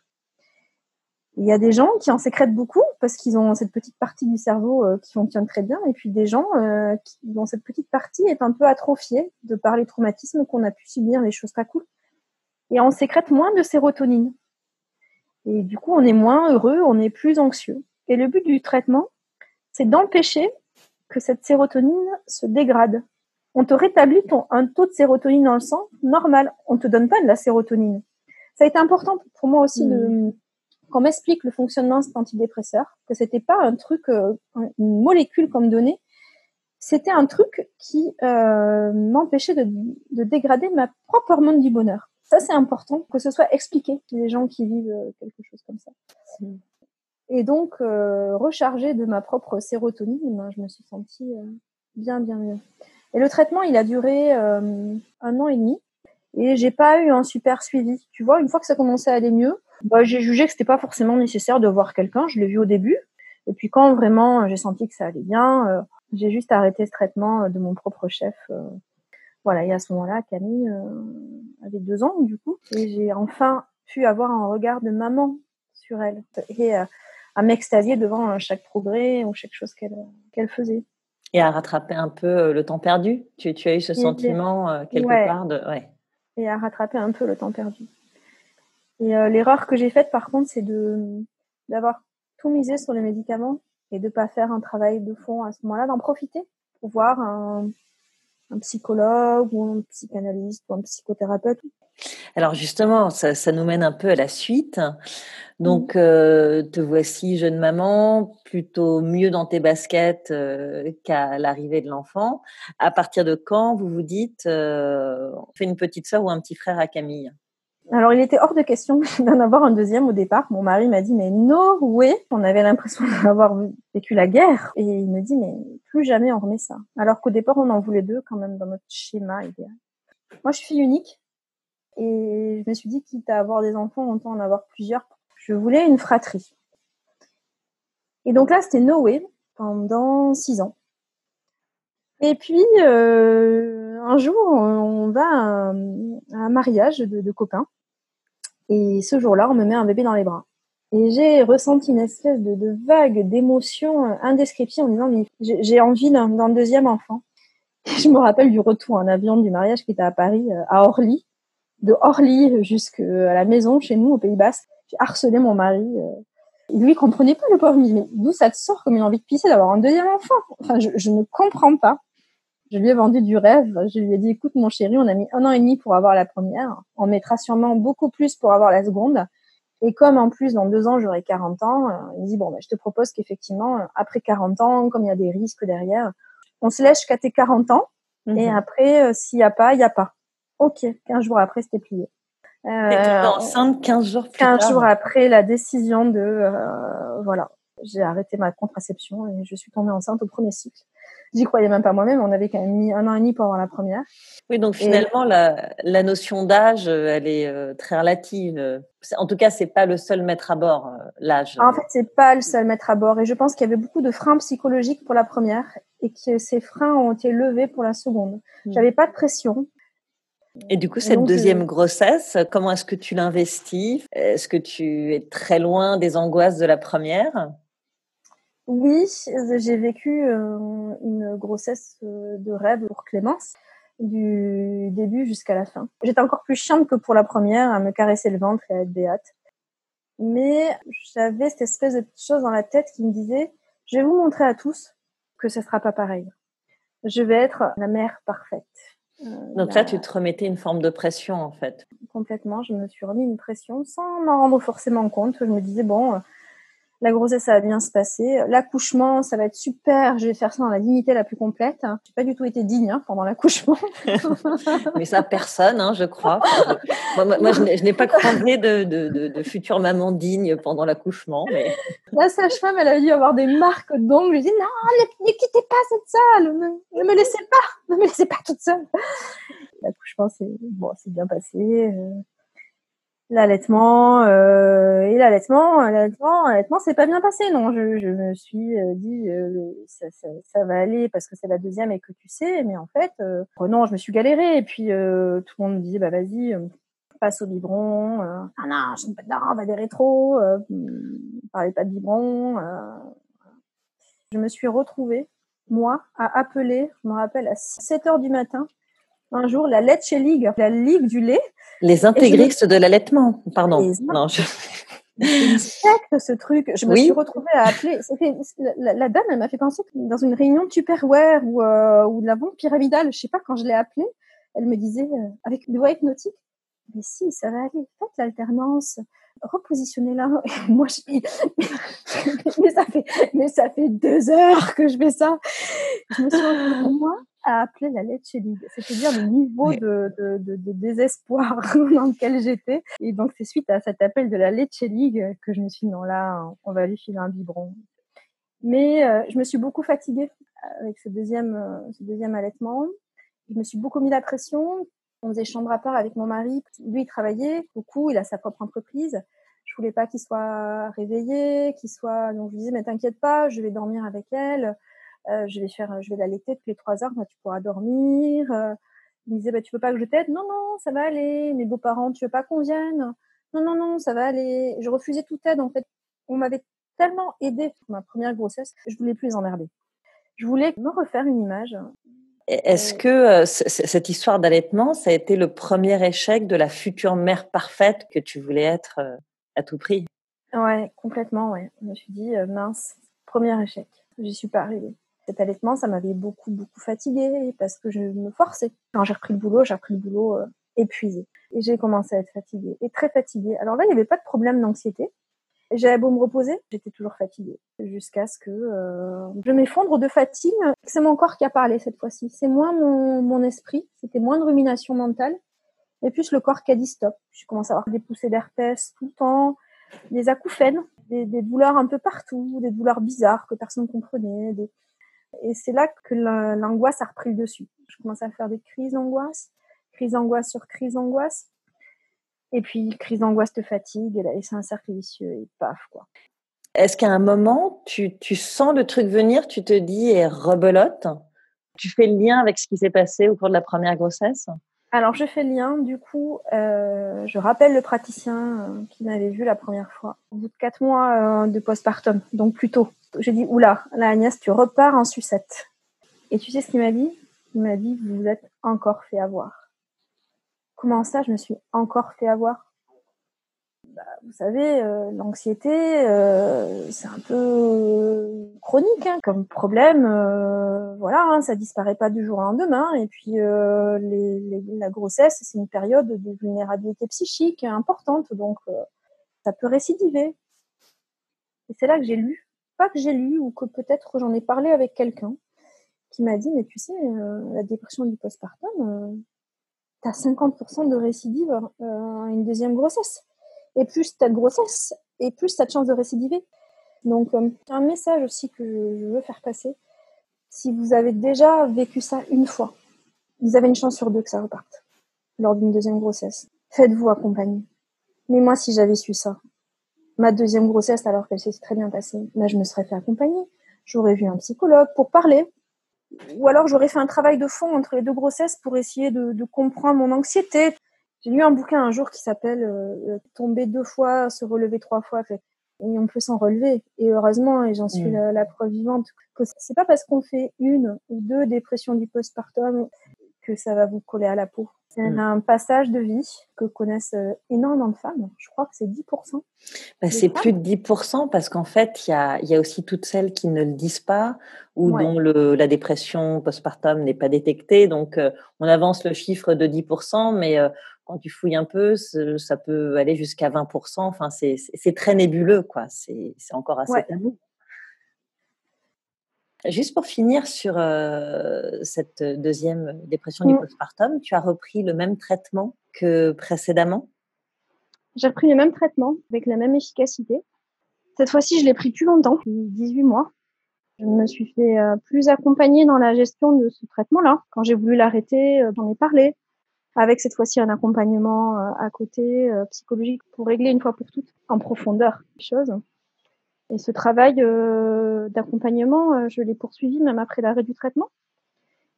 Speaker 1: Il y a des gens qui en sécrètent beaucoup parce qu'ils ont cette petite partie du cerveau euh, qui fonctionne très bien, et puis des gens euh, dont cette petite partie est un peu atrophiée de par les traumatismes qu'on a pu subir, les choses pas cool. Et on sécrète moins de sérotonine. Et du coup, on est moins heureux, on est plus anxieux. Et le but du traitement, c'est d'empêcher que cette sérotonine se dégrade. On te rétablit un taux de sérotonine dans le sang normal. On te donne pas de la sérotonine. Ça a été important pour moi aussi de hmm. Qu'on m'explique le fonctionnement de cet antidépresseur, que c'était pas un truc, euh, une molécule comme donnée. c'était un truc qui euh, m'empêchait de, de, dégrader ma propre hormone du bonheur. Ça, c'est important que ce soit expliqué les gens qui vivent euh, quelque chose comme ça. Mm. Et donc, euh, rechargée de ma propre sérotonine, ben, je me suis sentie euh, bien, bien mieux. Et le traitement, il a duré un an et demi. Et j'ai pas eu un super suivi. Tu vois, une fois que ça commençait à aller mieux, bah, j'ai jugé que c'était pas forcément nécessaire de voir quelqu'un. Je l'ai vu au début. Et puis quand vraiment j'ai senti que ça allait bien, j'ai juste arrêté ce traitement euh, de mon propre chef. Euh. Voilà, et à ce moment-là, Camille euh, avait deux ans, du coup, et j'ai enfin pu avoir un regard de maman sur elle et à m'extasier devant chaque progrès ou chaque chose qu'elle qu'elle faisait.
Speaker 2: Et à rattraper un peu le temps perdu? Tu, tu as eu ce sentiment quelque part de ouais.
Speaker 1: Et à rattraper un peu le temps perdu. Et l'erreur que j'ai faite, par contre, c'est de d'avoir tout misé sur les médicaments et de pas faire un travail de fond à ce moment-là, d'en profiter pour voir un, psychologue ou un psychanalyste ou un psychothérapeute.
Speaker 2: Alors justement, ça, nous mène un peu à la suite. Donc, mmh. euh, te voici jeune maman, plutôt mieux dans tes baskets euh, qu'à l'arrivée de l'enfant. À partir de quand vous vous dites, euh, on fait une petite sœur ou un petit frère à Camille?
Speaker 1: Alors, il était hors de question d'en avoir un deuxième au départ. Mon mari m'a dit, mais no way On avait l'impression d'avoir vécu la guerre. Et il me dit, mais plus jamais on remet ça. Alors qu'au départ, on en voulait deux quand même dans notre schéma idéal. Moi, je suis unique. Et je me suis dit, quitte à avoir des enfants, autant en avoir plusieurs. Je voulais une fratrie. Et donc là, c'était no way pendant six ans. Et puis, euh, un jour, on va à un, mariage de copains. Et ce jour-là, on me met un bébé dans les bras. Et j'ai ressenti une espèce de, vague d'émotion euh, indescriptible en disant, mais j'ai envie d'un deuxième enfant. je me rappelle du retour en avion du mariage qui était à Paris, euh, à Orly. De Orly jusqu'à la maison, chez nous, au Pays Basque. J'ai harcelé mon mari. Euh. Lui, il comprenait pas le pauvre. mais d'où ça te sort comme une envie de pisser d'avoir un deuxième enfant? Enfin, je ne comprends pas. Je lui ai vendu du rêve. Je lui ai dit, écoute, mon chéri, on a mis un an et demi pour avoir la première. On mettra sûrement beaucoup plus pour avoir la seconde. Et comme en plus, dans deux ans, j'aurai 40 ans, euh, il dit, bon, bah, je te propose qu'effectivement, euh, après 40 ans, comme il y a des risques derrière, on se lèche qu'à tes 40 ans. Et mhm. après, euh, s'il n'y a pas, il n'y a pas. Ok, 15 jours après, c'était plié.
Speaker 2: Euh, enceinte 15 jours plus
Speaker 1: 15 jours après la décision de... voilà, j'ai arrêté ma contraception et je suis tombée enceinte au premier cycle. J'y croyais même pas moi-même. On avait quand même mis un an et demi pour avoir la première.
Speaker 2: Oui, donc finalement, la, la, notion d'âge, euh, elle est euh, très relative. En tout cas, c'est pas le seul mettre à bord euh, l'âge.
Speaker 1: En fait, c'est pas le seul mettre à bord. Et je pense qu'il y avait beaucoup de freins psychologiques pour la première et que ces freins ont été levés pour la seconde. Hmm. J'avais pas de pression.
Speaker 2: Et du coup, cette deuxième grossesse, comment est-ce que tu l'investis? Est-ce que tu es très loin des angoisses de la première?
Speaker 1: Oui, j'ai vécu euh, une grossesse euh, de rêve pour Clémence du début jusqu'à la fin. J'étais encore plus chiante que pour la première, à me caresser le ventre et à être béate. Mais j'avais cette espèce de chose dans la tête qui me disait, je vais vous montrer à tous que ce sera pas pareil. Je vais être la mère parfaite.
Speaker 2: Euh, Donc là, tu te remettais une forme de pression, en fait.
Speaker 1: Complètement, je me suis remis une pression sans m'en rendre forcément compte. Je me disais, bon, la grossesse, ça va bien se passer. L'accouchement, ça va être super. Je vais faire ça dans la dignité la plus complète. J'ai pas du tout été digne hein, pendant l'accouchement.
Speaker 2: mais ça, personne, hein, je crois. moi, je n'ai pas croisé de, de, de, future maman digne pendant l'accouchement. Mais...
Speaker 1: La sage-femme, elle a dû avoir des marques d'ongles. Je dis non, ne, quittez pas cette salle. Ne, me laissez pas. Ne me laissez pas toute seule. L'accouchement, c'est bon, c'est bien passé. Euh, l'allaitement euh, et l'allaitement l'allaitement l'allaitement c'est pas bien passé non. Je, me suis euh, dit euh, ça, ça, ça, va aller parce que c'est la deuxième et que tu sais mais en fait oh non je me suis galérée. Et puis tout le monde me disait bah vas-y passe au biberon ah non je ne pas non, on va des rétros parlez pas de biberon je me suis retrouvée moi à appeler je me rappelle à 7 heures du matin un jour la Let's League, la Ligue du lait.
Speaker 2: Les intégristes de l'allaitement, pardon. Non, je...
Speaker 1: ce truc. Je me suis retrouvée à appeler. La, la, dame, elle m'a fait penser dans une réunion de Tupperware ou, euh, ou de la banque pyramidale. Je sais pas quand je l'ai appelée, elle me disait euh, avec une voix hypnotique. Mais si, ça va aller. Faites l'alternance. repositionner là. Moi, je mais, ça fait, mais ça fait deux heures que je fais ça. Je me suis moi à appeler la Leche League. C'est-à-dire le niveau de, de, de, désespoir dans lequel j'étais. Et donc, c'est suite à cet appel de la Leche League que je me suis dit, non, là, on va lui filer un biberon. Mais euh, je me suis beaucoup fatiguée avec ce deuxième, euh, ce deuxième allaitement. Je me suis beaucoup mis la pression. On faisait chambre à part avec mon mari. Lui, il travaillait beaucoup, il a sa propre entreprise. Je voulais pas qu'il soit réveillé, qu'il soit. Donc je lui disais mais t'inquiète pas, je vais dormir avec elle. Euh, je vais faire, je vais l'allaiter toutes les trois heures. Bah, tu pourras dormir. Euh, il me disait bah tu veux pas que je t'aide? Non non, ça va aller. Mes beaux-parents, tu veux pas qu'on vienne? Non non non, ça va aller. Je refusais toute aide en fait. On m'avait tellement aidé pour ma première grossesse, je voulais plus les emmerder. Je voulais me refaire une image
Speaker 2: est-ce que euh, cette histoire d'allaitement, ça a été le premier échec de la future mère parfaite que tu voulais être euh, à tout prix?
Speaker 1: Ouais, complètement, ouais. Je me suis dit, euh, mince, premier échec. J'y suis pas arrivée. Cet allaitement, ça m'avait beaucoup, beaucoup fatiguée parce que je me forçais. Quand j'ai repris le boulot, j'ai repris le boulot épuisé. Et j'ai commencé à être fatiguée, et très fatiguée. Alors là, il n'y avait pas de problème d'anxiété. J'avais beau me reposer, j'étais toujours fatiguée jusqu'à ce que euh, je m'effondre de fatigue. C'est mon corps qui a parlé cette fois-ci. C'est moins mon, mon esprit, c'était moins de rumination mentale, et plus le corps qui a dit stop. Je commence à avoir des poussées d'herpès tout le temps, des acouphènes, des, des, douleurs un peu partout, des douleurs bizarres que personne ne comprenait. Des... Et c'est là que l'angoisse a repris le dessus. Je commence à faire des crises d'angoisse, crise d'angoisse sur crise d'angoisse. Et puis, crise d'angoisse te fatigue, et, c'est un cercle vicieux, et paf, quoi.
Speaker 2: Est-ce qu'à un moment, tu, tu, sens le truc venir, tu te dis, et rebelote? Tu fais le lien avec ce qui s'est passé au cours de la première grossesse?
Speaker 1: Alors, je fais le lien. Du coup, euh, je rappelle le praticien euh, qui m'avait vu la première fois, au bout de quatre mois euh, de postpartum, donc plus tôt. J'ai dit, oula, là, Agnès, tu repars en sucette. Et tu sais ce qu'il m'a dit? Il m'a dit, vous vous êtes encore fait avoir. Comment ça, je me suis encore fait avoir? Bah, Vous savez, euh, l'anxiété, euh, c'est un peu chronique hein, comme problème. Euh, voilà, hein, ça disparaît pas du jour au lendemain. Et puis, la grossesse, c'est une période de vulnérabilité psychique importante, donc ça peut récidiver. Et c'est là que j'ai lu, pas que j'ai lu, ou que peut-être j'en ai parlé avec quelqu'un qui m'a dit, mais tu sais, la dépression du postpartum, tu 50% de récidive euh, à une deuxième grossesse. Et plus tu as de grossesse, et plus tu as de chances de récidiver. Donc, euh, un message aussi que je veux faire passer. Si vous avez déjà vécu ça une fois, vous avez une chance sur deux que ça reparte lors d'une deuxième grossesse. Faites-vous accompagner. Mais moi, si j'avais su ça, ma deuxième grossesse, alors qu'elle s'est très bien passée, là, je me serais fait accompagner. J'aurais vu un psychologue pour parler, ou alors j'aurais fait un travail de fond entre les deux grossesses pour essayer de comprendre mon anxiété. J'ai lu un bouquin un jour qui s'appelle euh, Tomber deux fois, se relever trois fois. Fait, et on peut s'en relever. Et heureusement, et j'en suis mm. la, preuve vivante, que c'est pas parce qu'on fait une ou deux dépressions du postpartum que ça va vous coller à la peau. C'est mm. un passage de vie que connaissent euh, énormément de femmes. Je crois que c'est 10%.
Speaker 2: Bah, c'est plus de 10% parce qu'en fait, il y a, y a, aussi toutes celles qui ne le disent pas ou dont le, la dépression postpartum n'est pas détectée. Donc, euh, on avance le chiffre de 10%, mais euh, quand tu fouilles un peu, ça peut aller jusqu'à 20%. Enfin, c'est très nébuleux, quoi. C'est encore assez tabou. Juste pour finir sur euh, cette deuxième dépression du mmh. postpartum, tu as repris le même traitement que précédemment?
Speaker 1: J'ai repris le même traitement avec la même efficacité. Cette fois-ci, je l'ai pris plus longtemps, 18 mois. Je me suis fait euh, plus accompagner dans la gestion de ce traitement-là. Quand j'ai voulu l'arrêter, euh, j'en ai parlé, avec cette fois-ci un accompagnement à côté psychologique pour régler une fois pour toutes en profondeur les choses. Et ce travail euh, d'accompagnement, euh, je l'ai poursuivi même après l'arrêt du traitement.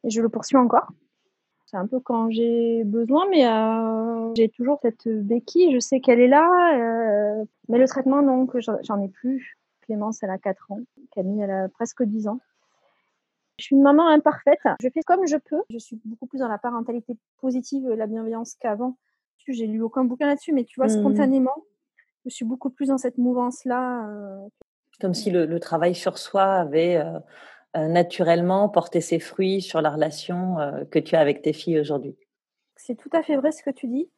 Speaker 1: Et je le poursuis encore. C'est un peu quand j'ai besoin, mais euh, j'ai toujours cette béquille. Je sais qu'elle est là. mais le traitement, donc, j'en ai plus. Clémence, elle a 4 ans. Camille, elle a presque 10 ans. Je suis une maman imparfaite. Je fais comme je peux. Je suis beaucoup plus dans la parentalité positive, la bienveillance qu'avant. J'ai lu aucun bouquin là-dessus, mais tu vois, mmh. spontanément, je suis beaucoup plus dans cette mouvance-là. Euh,
Speaker 2: Comme si le, travail sur soi avait euh, euh, naturellement porté ses fruits sur la relation que tu as avec tes filles aujourd'hui.
Speaker 1: C'est tout à fait vrai ce que tu dis.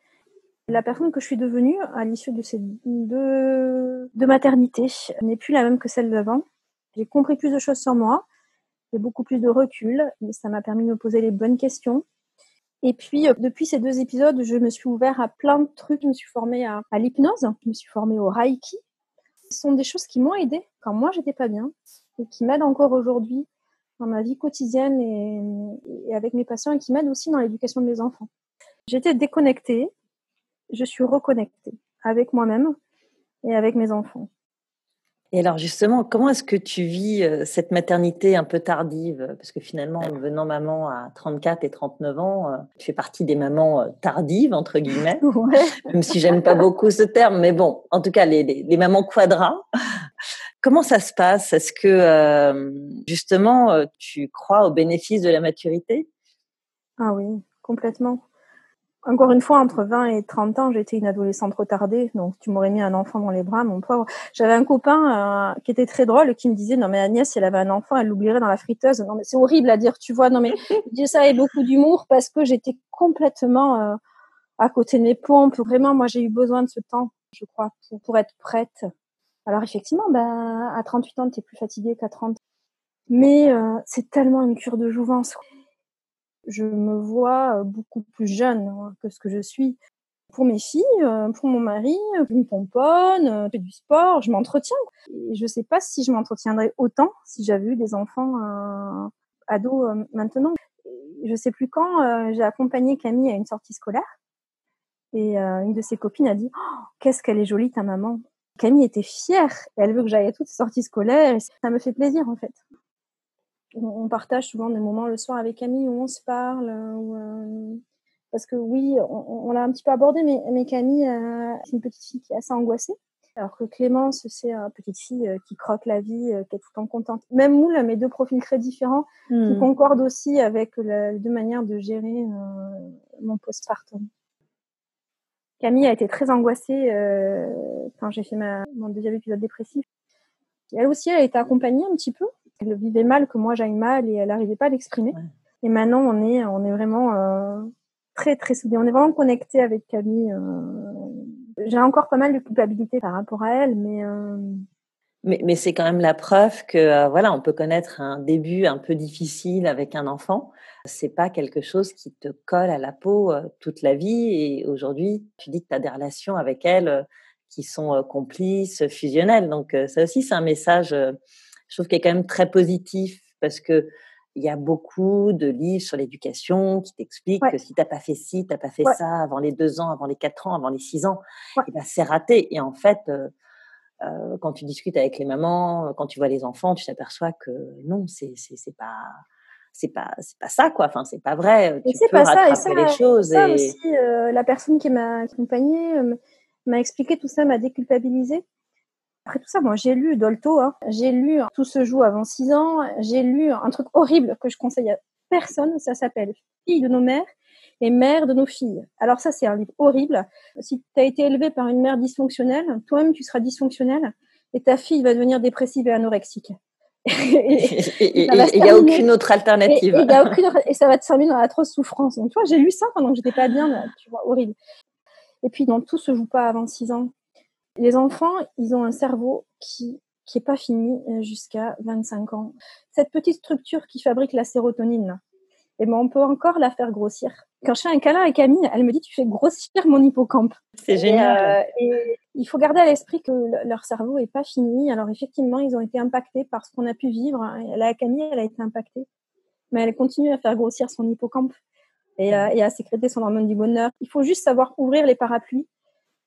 Speaker 1: La personne que je suis devenue à l'issue de ces deux, deux maternités n'est plus la même que celle d'avant. J'ai compris plus de choses sur moi, j'ai beaucoup plus de recul, mais ça m'a permis de me poser les bonnes questions. Et puis, euh, depuis ces deux épisodes, je me suis ouvert à plein de trucs. Je me suis formée à, l'hypnose, je me suis formée au Reiki. Ce sont des choses qui m'ont aidée quand moi j'étais pas bien et qui m'aident encore aujourd'hui dans ma vie quotidienne et avec mes patients et qui m'aident aussi dans l'éducation de mes enfants. J'étais déconnectée, je suis reconnectée avec moi-même et avec mes enfants.
Speaker 2: Et alors justement, comment est-ce que tu vis euh, cette maternité un peu tardive? Parce que finalement, en devenant maman à 34 et 39 ans, euh, tu fais partie des mamans euh, tardives, entre guillemets, ouais. même si j'aime pas beaucoup ce terme, mais bon, en tout cas, les, les, les mamans quadras. Comment ça se passe? Est-ce que justement, tu crois au bénéfice de la maturité?
Speaker 1: Ah oui, complètement. Encore une fois, entre 20 et 30 ans, j'étais une adolescente retardée, donc tu m'aurais mis un enfant dans les bras, mon pauvre. J'avais un copain euh, qui était très drôle, qui me disait non mais Agnès, si elle avait un enfant, elle l'oublierait dans la friteuse. Non mais c'est horrible à dire, tu vois. Non mais je dis ça avec beaucoup d'humour parce que j'étais complètement euh, à côté de mes pompes. Vraiment, moi j'ai eu besoin de ce temps, je crois, pour, pour être prête. Alors effectivement, ben à 38 ans, tu es plus fatiguée qu'à 30. Mais euh, c'est tellement une cure de jouvence je me vois beaucoup plus jeune hein, que ce que je suis. Pour mes filles, pour mon mari, je me pomponne, je fais du sport, je m'entretiens. Et je ne sais pas si je m'entretiendrais autant si j'avais eu des enfants euh, ados maintenant. Je ne sais plus quand, j'ai accompagné Camille à une sortie scolaire. Et une de ses copines a dit oh, Qu'est-ce qu'elle est jolie ta maman Camille était fière. Elle veut que j'aille à toutes sorties scolaires. Et ça me fait plaisir en fait on partage souvent des moments le soir avec Camille où on se parle. Où, euh, parce que oui, on, on l'a un petit peu abordé, mais, mais Camille, euh, c'est une petite fille qui est assez angoissée. Alors que Clémence, c'est une petite fille euh, qui croque la vie, qui est tout le temps contente. Même nous, mes deux profils très différents, qui hmm. concordent aussi avec les deux manières de gérer mon postpartum. Camille a été très angoissée quand j'ai fait ma, mon deuxième épisode dépressif. Elle aussi, elle a été accompagnée un petit peu elle vivait mal que moi j'aille mal et elle n'arrivait pas à l'exprimer. Et maintenant, on est, on est vraiment euh, très, très soudés. On est vraiment connectés avec Camille. Euh... J'ai encore pas mal de culpabilité par rapport à elle, mais. Euh...
Speaker 2: Mais, mais c'est quand même la preuve que voilà, on peut connaître un début un peu difficile avec un enfant. C'est pas quelque chose qui te colle à la peau toute la vie. Et aujourd'hui, tu dis que tu as des relations avec elle qui sont complices, fusionnelles. Donc ça aussi, c'est un message je trouve qu'il est quand même très positif parce que il y a beaucoup de livres sur l'éducation qui t'expliquent que si t'as pas fait ci, t'as pas fait ça avant les deux ans, avant les quatre ans, avant les six ans, ouais. et ben c'est raté. Et en fait, euh, euh, quand tu discutes avec les mamans, quand tu vois les enfants, tu t'aperçois que non, c'est c'est pas c'est pas c'est pas ça quoi. Enfin, c'est pas vrai. Tu peux
Speaker 1: pas
Speaker 2: rattraper
Speaker 1: ça,
Speaker 2: les choses.
Speaker 1: Ça
Speaker 2: et...
Speaker 1: aussi, euh, la personne qui m'a accompagnée euh, m'a expliqué tout ça, m'a déculpabilisé. Après tout ça, moi j'ai lu Dolto, hein. j'ai lu Tout se joue avant 6 ans, j'ai lu un truc horrible que je conseille à personne, ça s'appelle Filles de nos mères et mères de nos filles. Alors ça c'est un livre horrible. Si tu as été élevé par une mère dysfonctionnelle, toi-même tu seras dysfonctionnel et ta fille va devenir dépressive et anorexique.
Speaker 2: et il n'y a aucune autre alternative.
Speaker 1: Et, et, y a aucune, et ça va te terminer dans l'atroce souffrance. Donc, tu vois, j'ai lu ça pendant que j'étais pas bien, tu vois, horrible. Et puis, donc, tout se joue pas avant 6 ans. Les enfants, ils ont un cerveau qui qui est pas fini euh, jusqu'à 25 ans. Cette petite structure qui fabrique la sérotonine, et eh ben on peut encore la faire grossir. Quand je fais un câlin à Camille, elle me dit tu fais grossir mon hippocampe.
Speaker 2: C'est génial.
Speaker 1: Euh, et il faut garder à l'esprit que leur cerveau est pas fini. Alors effectivement, ils ont été impactés par ce qu'on a pu vivre. La Camille, elle a été impactée, mais elle continue à faire grossir son hippocampe et, euh, et à sécréter son hormone du bonheur. Il faut juste savoir ouvrir les parapluies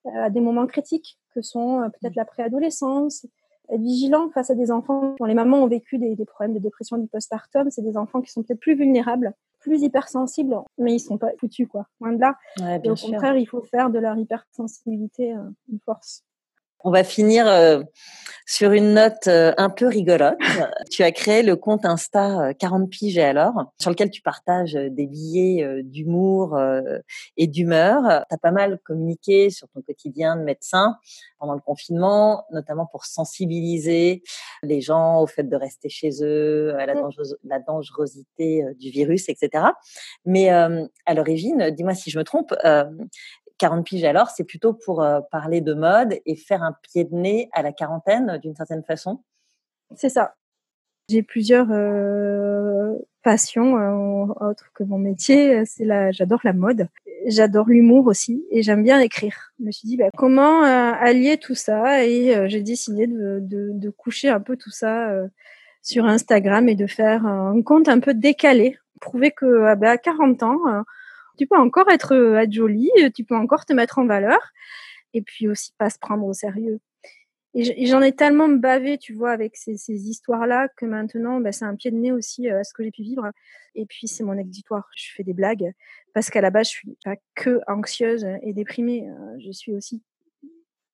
Speaker 1: à des moments critiques que sont euh, peut-être la préadolescence, être vigilant face à des enfants dont les mamans ont vécu des, des problèmes de dépression du postpartum. C'est des enfants qui sont peut-être plus vulnérables, plus hypersensibles, mais ils sont pas foutus, quoi. Loin de là.
Speaker 2: Ouais,
Speaker 1: Et au
Speaker 2: sûr.
Speaker 1: contraire, il faut faire de leur hypersensibilité euh, une force.
Speaker 2: On va finir euh, sur une note euh, un peu rigolote. tu as créé le compte Insta 40 piges et alors, sur lequel tu partages euh, des billets euh, d'humour euh, et d'humeur. Tu as pas mal communiqué sur ton quotidien de médecin pendant le confinement, notamment pour sensibiliser les gens au fait de rester chez eux, à la, dangereuse, la dangerosité du virus, etc. Mais à l'origine, dis-moi si je me trompe, 40 piges alors, c'est plutôt pour parler de mode et faire un pied de nez à la quarantaine d'une certaine façon.
Speaker 1: C'est ça. J'ai plusieurs euh, passions euh, autres que mon métier. C'est la, j'adore la mode, j'adore l'humour aussi, et j'aime bien écrire. Je me suis dit bah, comment euh, allier tout ça, et j'ai décidé de, de, coucher un peu tout ça sur Instagram et de faire un compte un peu décalé, prouver que ah, bah, à 40 ans, tu peux encore être, être jolie, tu peux encore te mettre en valeur, et puis aussi pas se prendre au sérieux. Et j'en ai tellement bavé, tu vois, avec ces, ces histoires-là, que maintenant, bah, c'est un pied de nez aussi euh, à ce que j'ai pu vivre. Et puis, c'est mon exutoire. Je fais des blagues parce qu'à la base, je suis pas que anxieuse et déprimée. Euh, je suis aussi,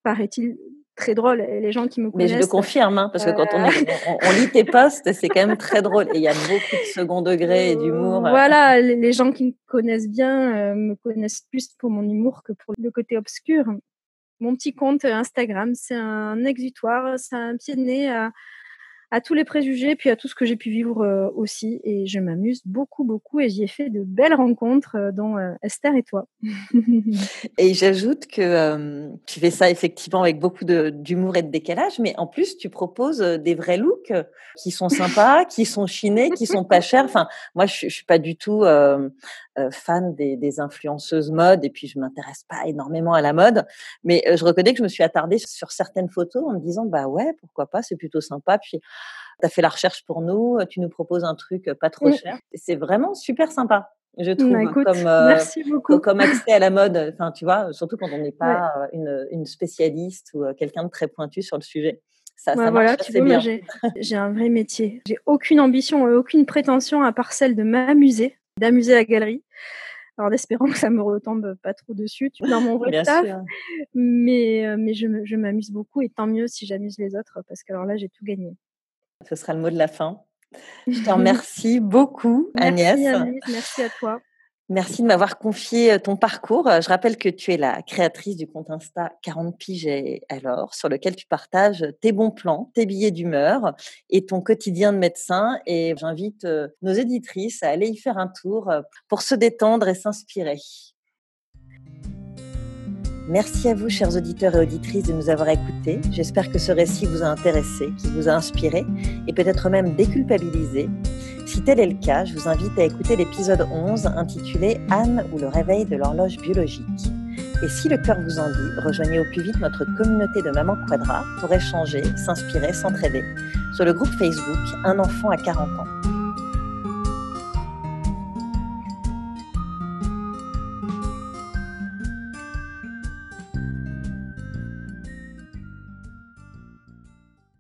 Speaker 1: paraît-il, très drôle. Et les gens qui me connaissent.
Speaker 2: Mais je le confirme, hein, parce que quand on, euh, on, lit tes posts, c'est quand même très drôle. Et il y a beaucoup de second degré et d'humour.
Speaker 1: Voilà, les gens qui me connaissent bien me connaissent plus pour mon humour que pour le côté obscur mon petit compte Instagram. C'est un exutoire, c'est un pied de nez à, à tous les préjugés, puis à tout ce que j'ai pu vivre euh, aussi. Et je m'amuse beaucoup, beaucoup, et j'y ai fait de belles rencontres, euh, dont euh, Esther et toi.
Speaker 2: et j'ajoute que tu fais ça effectivement avec beaucoup d'humour et de décalage, mais en plus, tu proposes des vrais looks qui sont sympas, qui sont chinés, qui sont pas chers. Enfin, moi, je, suis pas du tout fan des, des, influenceuses mode, et puis je m'intéresse pas énormément à la mode, mais je reconnais que je me suis attardée sur certaines photos en me disant, bah ouais, pourquoi pas, c'est plutôt sympa. Puis tu as fait la recherche pour nous, tu nous proposes un truc pas trop mmh. cher. C'est vraiment super sympa, je trouve,
Speaker 1: bah, comme, merci beaucoup.
Speaker 2: comme accès à la mode. Enfin, tu vois, surtout quand on n'est pas une, une, spécialiste ou quelqu'un de très pointu sur le sujet. Ça, ça voilà, tu bien.
Speaker 1: J'ai un vrai métier. J'ai aucune ambition et aucune prétention à part celle de m'amuser, d'amuser la galerie. Alors, espérant que ça me retombe pas trop dessus, tu dans mon vrai taf. Mais, mais je m'amuse beaucoup et tant mieux si j'amuse les autres parce que alors là, j'ai tout gagné.
Speaker 2: Ce sera le mot de la fin. Je te remercie beaucoup, Agnès.
Speaker 1: Merci à toi.
Speaker 2: Merci de m'avoir confié ton parcours. Je rappelle que tu es la créatrice du compte Insta 40 piges alors, sur lequel tu partages tes bons plans, tes billets d'humeur et ton quotidien de médecin. Et j'invite nos éditrices à aller y faire un tour pour se détendre et s'inspirer. Merci à vous, chers auditeurs et auditrices, de nous avoir écoutés. J'espère que ce récit vous a intéressé, qu'il vous a inspiré et peut-être même déculpabilisé. Si tel est le cas, je vous invite à écouter l'épisode 11 intitulé Anne ou le réveil de l'horloge biologique. Et si le cœur vous en dit, rejoignez au plus vite notre communauté de Maman Quadra pour échanger, s'inspirer, s'entraider sur le groupe Facebook Un enfant à 40 ans.